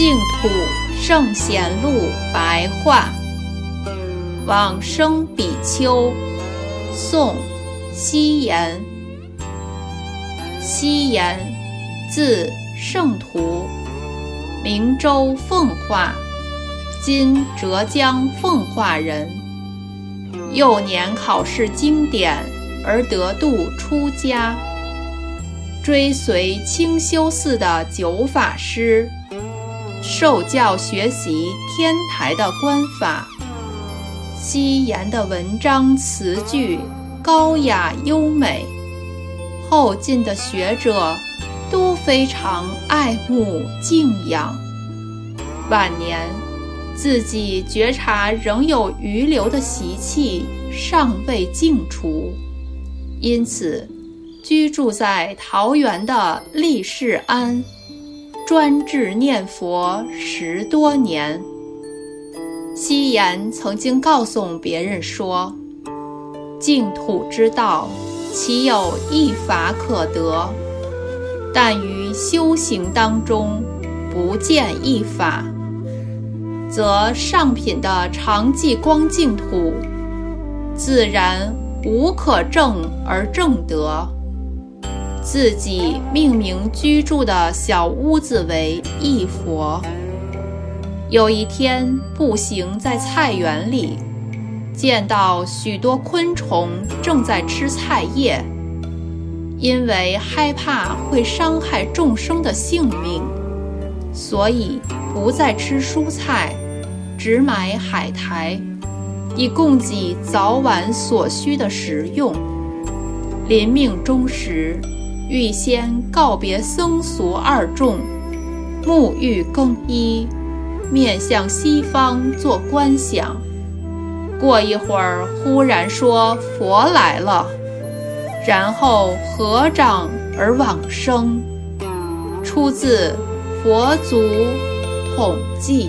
净土圣贤录白话，往生比丘，宋，西延。西延，字圣图，明州奉化（今浙江奉化）人。幼年考试经典而得度出家，追随清修寺的九法师。受教学习天台的观法，西言的文章词句高雅优美，后晋的学者都非常爱慕敬仰。晚年自己觉察仍有余留的习气尚未净除，因此居住在桃园的利士庵。专志念佛十多年。西岩曾经告诉别人说：“净土之道，岂有一法可得？但于修行当中，不见一法，则上品的常寂光净土，自然无可证而证得。”自己命名居住的小屋子为一佛。有一天步行在菜园里，见到许多昆虫正在吃菜叶，因为害怕会伤害众生的性命，所以不再吃蔬菜，只买海苔，以供给早晚所需的食用。临命终时。预先告别僧俗二众，沐浴更衣，面向西方做观想。过一会儿，忽然说佛来了，然后合掌而往生。出自《佛祖统记》。